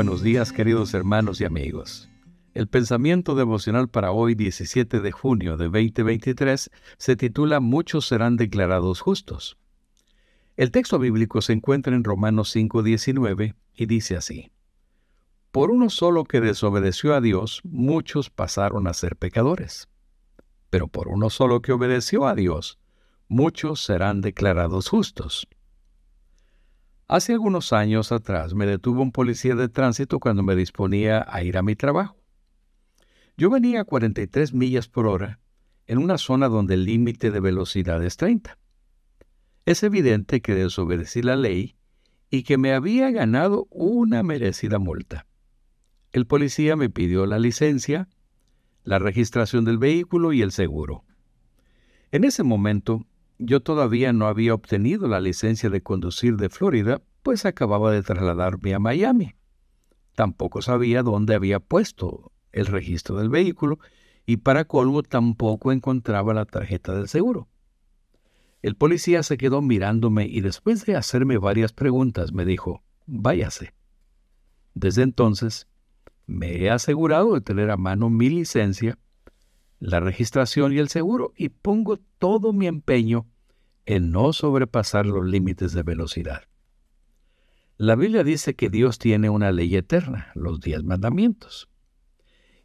buenos días queridos hermanos y amigos. El pensamiento devocional para hoy 17 de junio de 2023 se titula Muchos serán declarados justos. El texto bíblico se encuentra en Romanos 5:19 y dice así, Por uno solo que desobedeció a Dios, muchos pasaron a ser pecadores. Pero por uno solo que obedeció a Dios, muchos serán declarados justos. Hace algunos años atrás me detuvo un policía de tránsito cuando me disponía a ir a mi trabajo. Yo venía a 43 millas por hora en una zona donde el límite de velocidad es 30. Es evidente que desobedecí la ley y que me había ganado una merecida multa. El policía me pidió la licencia, la registración del vehículo y el seguro. En ese momento yo todavía no había obtenido la licencia de conducir de Florida, pues acababa de trasladarme a Miami. Tampoco sabía dónde había puesto el registro del vehículo y para colmo tampoco encontraba la tarjeta del seguro. El policía se quedó mirándome y después de hacerme varias preguntas me dijo, váyase. Desde entonces me he asegurado de tener a mano mi licencia la registración y el seguro y pongo todo mi empeño en no sobrepasar los límites de velocidad. La Biblia dice que Dios tiene una ley eterna, los diez mandamientos.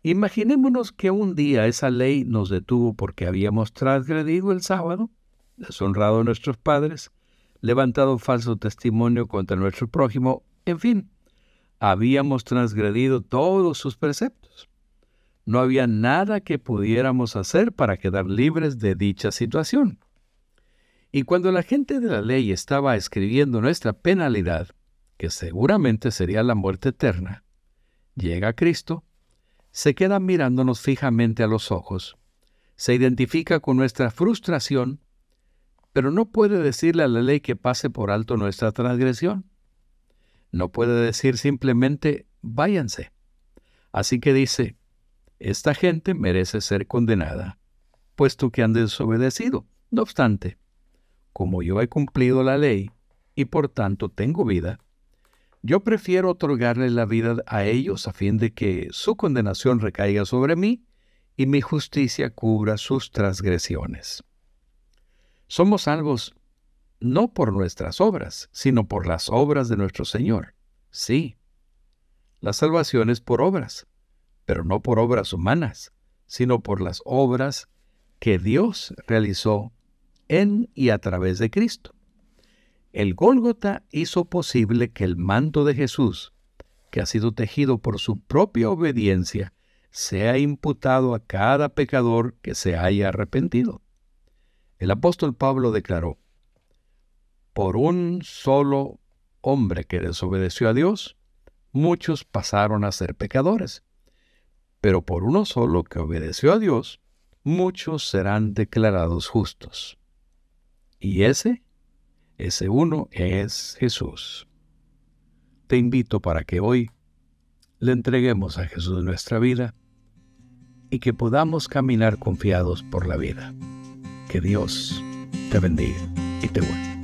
Imaginémonos que un día esa ley nos detuvo porque habíamos transgredido el sábado, deshonrado a nuestros padres, levantado falso testimonio contra nuestro prójimo, en fin, habíamos transgredido todos sus preceptos. No había nada que pudiéramos hacer para quedar libres de dicha situación. Y cuando la gente de la ley estaba escribiendo nuestra penalidad, que seguramente sería la muerte eterna, llega Cristo, se queda mirándonos fijamente a los ojos, se identifica con nuestra frustración, pero no puede decirle a la ley que pase por alto nuestra transgresión. No puede decir simplemente váyanse. Así que dice, esta gente merece ser condenada, puesto que han desobedecido. No obstante, como yo he cumplido la ley y por tanto tengo vida, yo prefiero otorgarle la vida a ellos a fin de que su condenación recaiga sobre mí y mi justicia cubra sus transgresiones. Somos salvos no por nuestras obras, sino por las obras de nuestro Señor. Sí, la salvación es por obras, pero no por obras humanas, sino por las obras que Dios realizó en y a través de Cristo. El Gólgota hizo posible que el manto de Jesús, que ha sido tejido por su propia obediencia, sea imputado a cada pecador que se haya arrepentido. El apóstol Pablo declaró, por un solo hombre que desobedeció a Dios, muchos pasaron a ser pecadores pero por uno solo que obedeció a Dios, muchos serán declarados justos. Y ese, ese uno es Jesús. Te invito para que hoy le entreguemos a Jesús nuestra vida y que podamos caminar confiados por la vida. Que Dios te bendiga y te guarde.